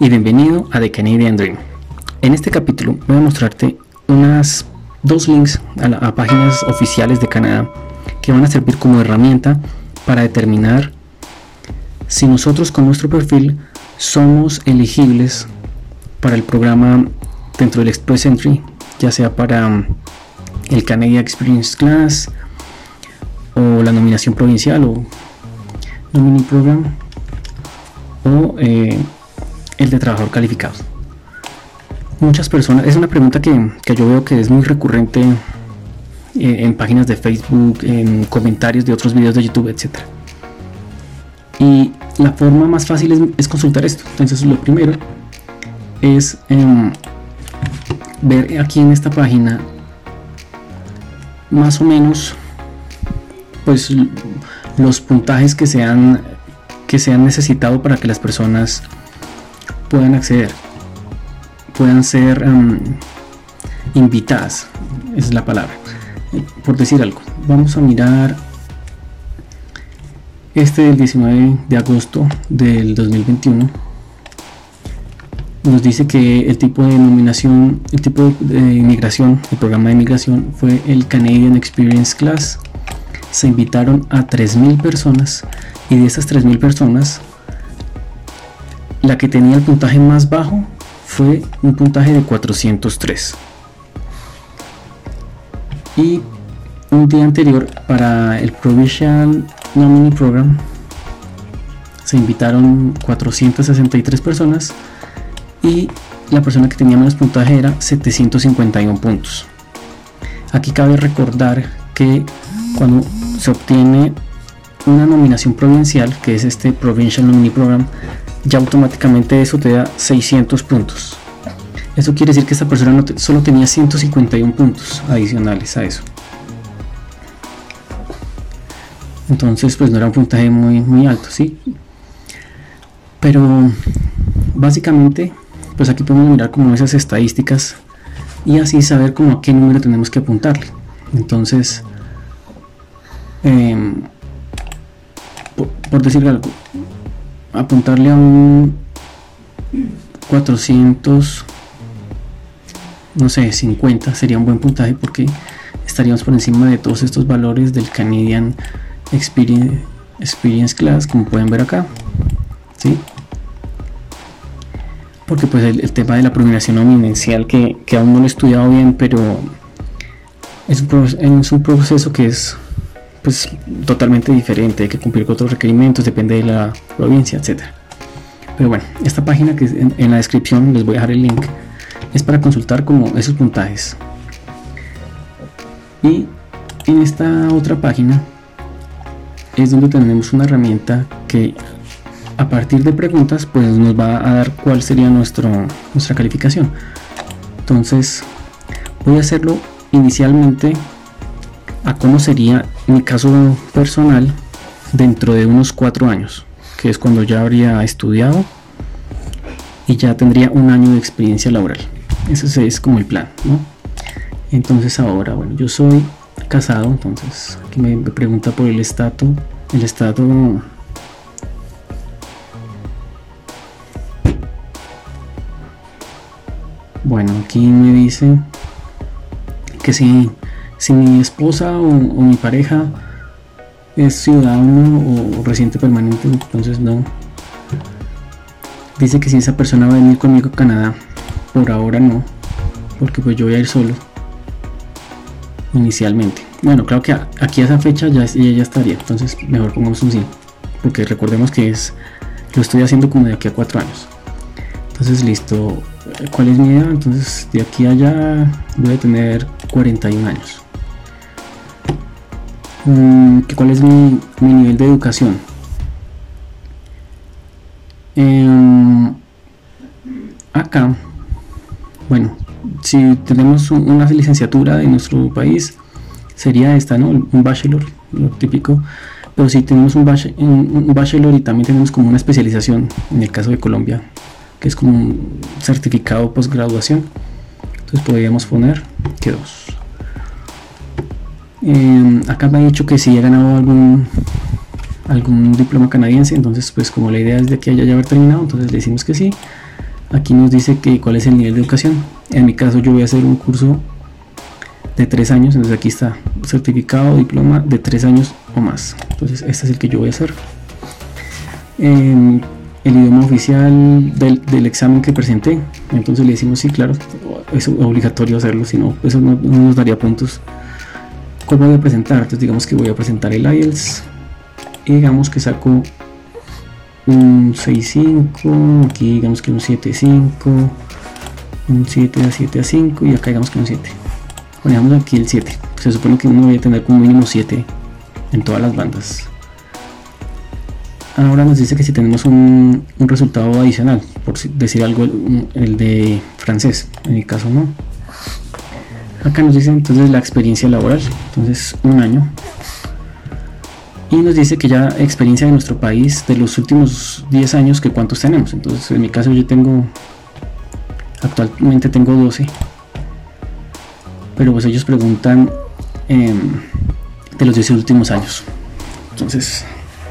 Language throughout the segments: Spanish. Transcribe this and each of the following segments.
y bienvenido a The Canadian Dream. En este capítulo voy a mostrarte unas dos links a, páginas oficiales de Canadá que van a servir como herramienta para determinar si nosotros con nuestro perfil somos elegibles para el programa dentro del Express Entry, ya sea para um, el Canadian Experience Class o la nominación provincial o Nominee Program o eh, el de trabajador calificado. Muchas personas, es una pregunta que, yo veo que es muy recurrente eh, en, páginas de Facebook, en comentarios de otros videos de YouTube, etc. Y la forma más fácil es, consultar esto. Entonces lo primero es em, ver aquí en esta página más o menos pues los puntajes que se han que se han necesitado para que las personas puedan acceder, puedan ser invitadas, es la palabra, por decir algo. Vamos a mirar este del 19 de agosto del 2021. Nos dice que el tipo de nominación, el tipo de inmigración, el programa de inmigración fue el Canadian Experience Class. Se invitaron a 3.000 personas y de esas 3.000 personas la que tenía el puntaje más bajo fue un puntaje de 403. Y un día anterior para el Provincial Nominee Program se invitaron 463 personas y la persona que tenía menos puntaje era 751 puntos. Aquí cabe recordar que cuando se obtiene una nominación provincial, que es este Provincial Nominee Program, ya automáticamente eso te da 600 puntos. Eso quiere decir que esta persona solo tenía 151 puntos adicionales a eso. Entonces, pues no era un puntaje muy, muy alto, ¿sí? Pero básicamente, pues aquí podemos mirar como esas estadísticas y así saber como a qué número tenemos que apuntarle. Entonces, em, por, por decir algo, apuntarle a un 400 no sé 50 sería un buen puntaje porque estaríamos por encima de todos estos valores del Canadian Experience, Experience Class como pueden ver acá ¿sí? porque pues el, tema de la pronunciación nominal que, que, aún no lo he estudiado bien pero es un, es un proceso que es pues totalmente diferente, hay que cumplir con otros requerimientos, depende de la provincia, etcétera. Pero bueno, esta página que en, en, la descripción les voy a dejar el link es para consultar como esos puntajes. Y en esta otra página es donde tenemos una herramienta que a partir de preguntas pues nos va a dar cuál sería nuestro, nuestra calificación. Entonces voy a hacerlo inicialmente a cómo sería mi caso personal dentro de unos cuatro años, que es cuando ya habría estudiado y ya tendría un año de experiencia laboral. Ese es como el plan, Entonces ahora, bueno, yo soy casado, entonces aquí me pregunta por el estatus, el estado Bueno, aquí me dice que si si mi esposa o, mi pareja es ciudadano o residente permanente, entonces no. Dice que si esa persona va a venir conmigo a Canadá, por ahora no, porque pues yo voy a ir solo. Inicialmente. Bueno, creo que aquí a esa fecha ya, ya estaría, entonces mejor pongamos un sí, porque recordemos que es lo estoy haciendo como de aquí a cuatro años. Entonces listo, ¿cuál es mi edad? Entonces de aquí a allá voy a tener 41 años. Mm, cuál es mi, nivel de educación. Em, acá, bueno, si tenemos una licenciatura en nuestro país, sería esta, ¿no? Un bachelor, lo típico. Pero si tenemos un, un bachelor y también tenemos como una especialización, en el caso de Colombia, que es como un certificado postgraduación, entonces podríamos poner que dos. Em, acá me ha dicho que si he ganado algún algún diploma canadiense, entonces pues como la idea es de que haya ya haber terminado, entonces le decimos que sí. aquí nos dice que cuál es el nivel de educación. En mi caso yo voy a hacer un curso de tres años, entonces aquí está certificado, diploma de tres años o más. Entonces este es el que yo voy a hacer. Em, el idioma oficial del, examen que presenté. Entonces le decimos sí, claro, es obligatorio hacerlo, si no, eso no, nos daría puntos. ¿Cuál voy a presentar? Entonces digamos que voy a presentar el IELTS y digamos que saco un 6.5, aquí digamos que un 7.5, un 7 a 7 a 5 y acá digamos que un 7. Ponemos aquí el 7. Se supone que uno debe tener como mínimo 7 en todas las bandas. Ahora nos dice que si tenemos un, resultado adicional, por decir algo, el, de francés, en mi caso no. Acá nos dice entonces la experiencia laboral, entonces un año. Y nos dice que ya experiencia de nuestro país de los últimos 10 años, que cuántos tenemos. Entonces en mi caso yo tengo, actualmente tengo 12. Pero pues ellos preguntan em, de los 10 últimos años. Entonces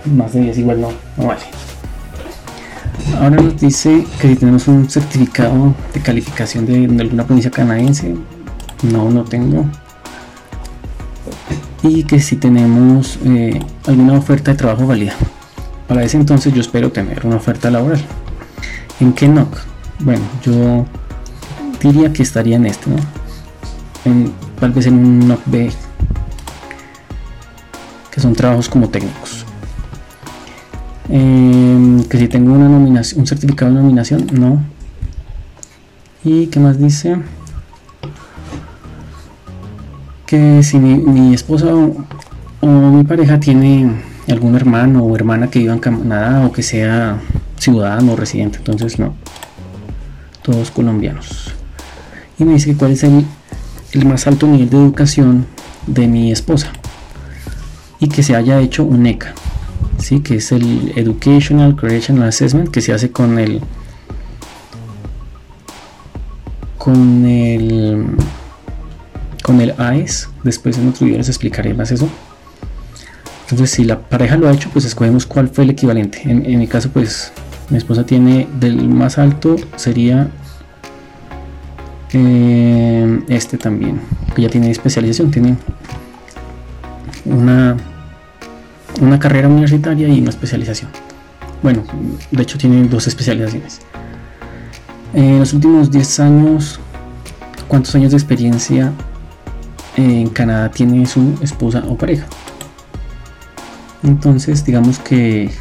más de 10 igual no, no vale. Ahora nos dice que si tenemos un certificado de calificación de, alguna provincia canadiense, no, no tengo. Y que si tenemos eh, alguna oferta de trabajo válida. Para ese entonces yo espero tener una oferta laboral. ¿En qué NOC? Bueno, yo diría que estaría en este, ¿no? En, tal vez en un NOC B, que son trabajos como técnicos. Em, que si tengo una nominación, un certificado de nominación, no. ¿Y qué más dice? Que si mi, esposa o, mi pareja tiene algún hermano o hermana que viva en Canadá o que sea ciudadano o residente, entonces no. Todos colombianos. Y me dice cuál es el, el más alto nivel de educación de mi esposa y que se haya hecho un ECA ¿sí? que es el Educational Correctional Assessment que se hace con el con el con el AES después en otro video les explicaré más eso entonces si la pareja lo ha hecho pues escogemos cuál fue el equivalente en, mi caso pues mi esposa tiene del más alto sería eh, este también que ya tiene especialización tiene una una carrera universitaria y una especialización. Bueno, de hecho tiene dos especializaciones. En los últimos 10 años, ¿cuántos años de experiencia en Canadá tiene su esposa o pareja? Entonces, digamos que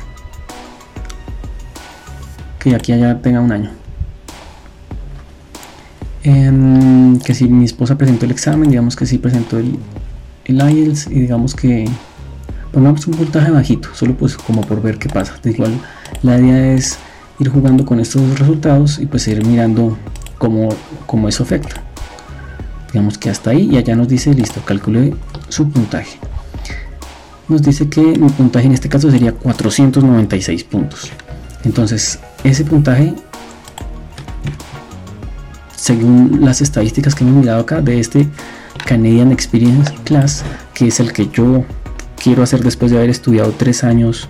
que aquí allá tenga un año. Em, que si mi esposa presentó el examen, digamos que sí presentó el, el IELTS y digamos que pongamos un voltaje bajito, solo pues como por ver qué pasa. igual la idea es ir jugando con estos resultados y pues ir mirando cómo, cómo eso afecta. Digamos que hasta ahí y allá nos dice listo, calcule su puntaje. Nos dice que mi puntaje en este caso sería 496 puntos. Entonces, ese puntaje, según las estadísticas que hemos mirado acá de este Canadian Experience Class, que es el que yo quiero hacer después de haber estudiado tres años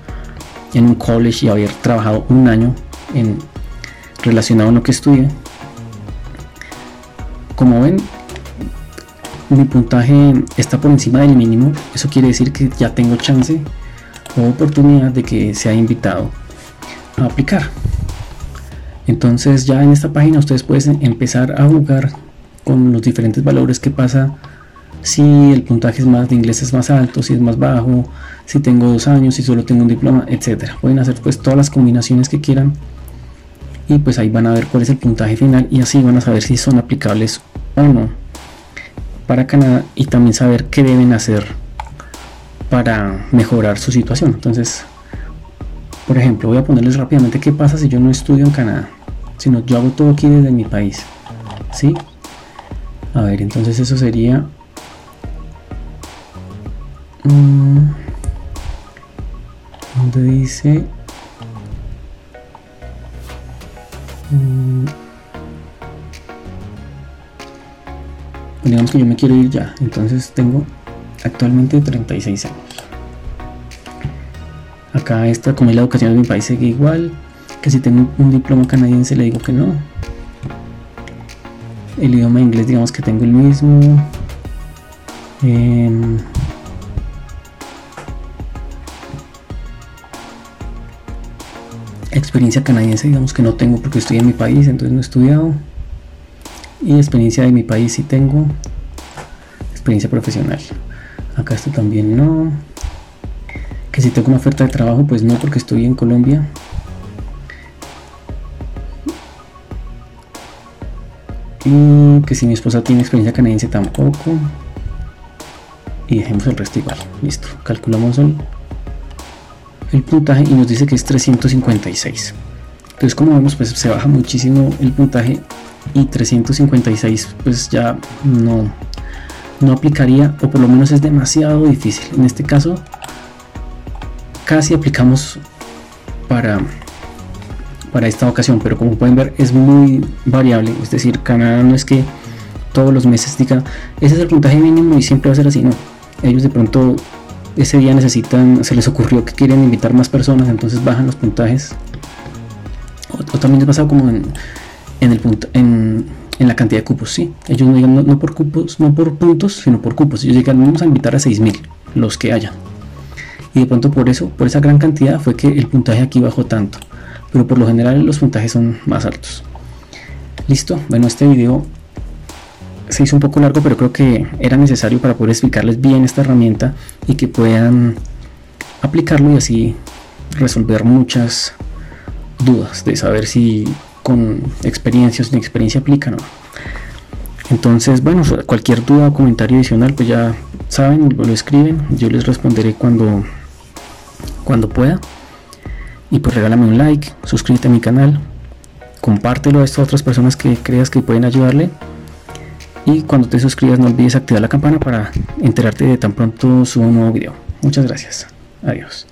en un college y haber trabajado un año en relacionado a lo que estudié. Como ven, mi puntaje está por encima del mínimo. Eso quiere decir que ya tengo chance o oportunidad de que sea invitado a aplicar. Entonces ya en esta página ustedes pueden empezar a jugar con los diferentes valores que pasa si el puntaje es más de inglés es más alto, si es más bajo, si tengo dos años, si solo tengo un diploma, etcétera. Pueden hacer pues todas las combinaciones que quieran y pues ahí van a ver cuál es el puntaje final y así van a saber si son aplicables o no para Canadá y también saber qué deben hacer para mejorar su situación. Entonces, por ejemplo, voy a ponerles rápidamente qué pasa si yo no estudio en Canadá, sino yo hago todo aquí desde mi país. ¿Sí? A ver, entonces eso sería Mm. donde dice mm. Digamos que yo me quiero ir ya entonces tengo actualmente 36 años. Acá está como la educación de mi país sigue igual que si tengo un diploma canadiense le digo que no. El idioma inglés digamos que tengo el mismo. Em, experiencia canadiense digamos que no tengo porque estoy en mi país entonces no he estudiado y experiencia de mi país sí tengo. Experiencia profesional. Acá esto también no. Que si tengo una oferta de trabajo pues no porque estoy en Colombia. Y que si mi esposa tiene experiencia canadiense tampoco. Y dejemos el resto igual. Listo. Calculamos el, el puntaje y nos dice que es 356 entonces como vemos pues se baja muchísimo el puntaje y 356 pues ya no no aplicaría o por lo menos es demasiado difícil. En este caso casi aplicamos para para esta ocasión pero como pueden ver es muy variable. Es decir Canadá no es que todos los meses diga ese es el puntaje mínimo y siempre va a ser así no. Ellos de pronto ese día necesitan se les ocurrió que quieren invitar más personas entonces bajan los puntajes. O, también ha pasado como en, en el punto en en la cantidad de cupos, sí. Ellos no digan no, por cupos, no por puntos, sino por cupos. Ellos digan, vamos a invitar a 6.000, los que haya. Y de pronto por eso, por esa gran cantidad, fue que el puntaje aquí bajó tanto. Pero por lo general los puntajes son más altos. Listo, bueno, este video se hizo un poco largo, pero creo que era necesario para poder explicarles bien esta herramienta y que puedan aplicarlo y así resolver muchas dudas de saber si con experiencias, ni experiencia aplica, ¿no? Entonces, bueno, cualquier duda o comentario adicional, pues ya saben, lo escriben, yo les responderé cuando, cuando pueda. Y pues regálame un like, suscríbete a mi canal, compártelo a estas otras personas que creas que pueden ayudarle. Y cuando te suscribas no olvides activar la campana para enterarte de tan pronto subo un nuevo video. Muchas gracias. Adiós.